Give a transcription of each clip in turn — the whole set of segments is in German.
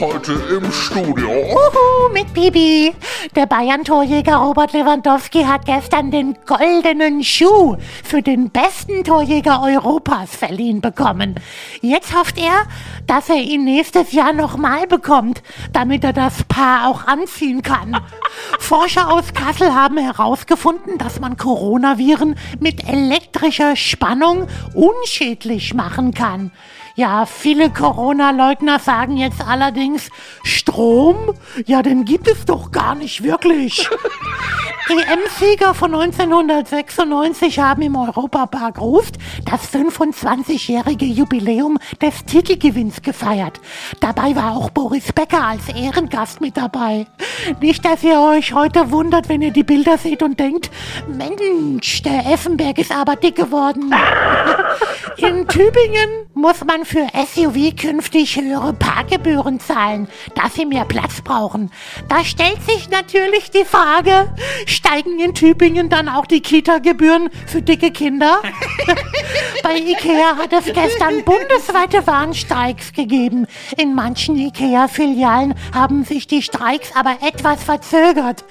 Heute im Studio. Uhu, mit Bibi. Der Bayern-Torjäger Robert Lewandowski hat gestern den goldenen Schuh für den besten Torjäger Europas verliehen bekommen. Jetzt hofft er, dass er ihn nächstes Jahr nochmal bekommt, damit er das Paar auch anziehen kann. Forscher aus Kassel haben herausgefunden, dass man Coronaviren mit elektrischer Spannung unschädlich machen kann. Ja, viele Corona-Leugner sagen jetzt allerdings, Strom? Ja, den gibt es doch gar nicht wirklich. EM-Sieger von 1996 haben im Europapark Rust das 25-jährige Jubiläum des Titelgewinns gefeiert. Dabei war auch Boris Becker als Ehrengast mit dabei. Nicht, dass ihr euch heute wundert, wenn ihr die Bilder seht und denkt, Mensch, der Effenberg ist aber dick geworden. In Tübingen muss man für SUV künftig höhere Parkgebühren zahlen, da sie mehr Platz brauchen. Da stellt sich natürlich die Frage, steigen in Tübingen dann auch die Kita-Gebühren für dicke Kinder? Bei Ikea hat es gestern bundesweite Warnstreiks gegeben. In manchen Ikea-Filialen haben sich die Streiks aber etwas verzögert.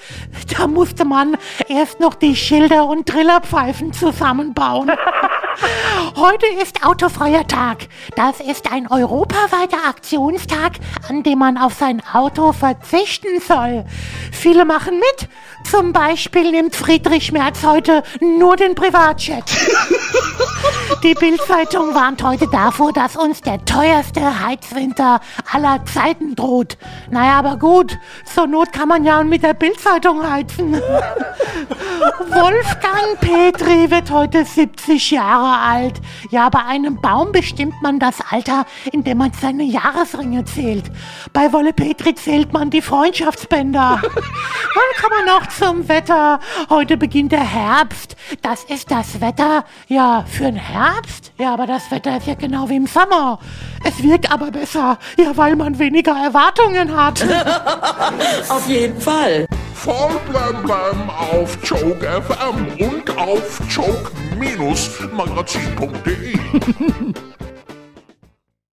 Da musste man erst noch die Schilder und Trillerpfeifen zusammenbauen. Heute ist autofreier Tag. Das ist ein europaweiter Aktionstag, an dem man auf sein Auto verzichten soll. Viele machen mit. Zum Beispiel nimmt Friedrich Merz heute nur den Privatjet. Die Bildzeitung warnt heute davor, dass uns der teuerste Heizwinter aller Zeiten droht. Naja, aber gut, zur Not kann man ja mit der Bildzeitung heizen. Wolfgang Petri wird heute 70 Jahre alt. Ja, bei einem Baum bestimmt man das Alter, in dem man seine Jahresringe zählt. Bei Wolle Petri zählt man die Freundschaftsbänder. Dann kommen wir noch zum Wetter. Heute beginnt der Herbst. Das ist das Wetter, ja, für den Herbst? Ja, aber das Wetter ist ja genau wie im Sommer. Es wirkt aber besser, ja, weil man weniger Erwartungen hat. Auf jeden Fall. Voll blem blem auf Joke FM und auf joke-magazin.de.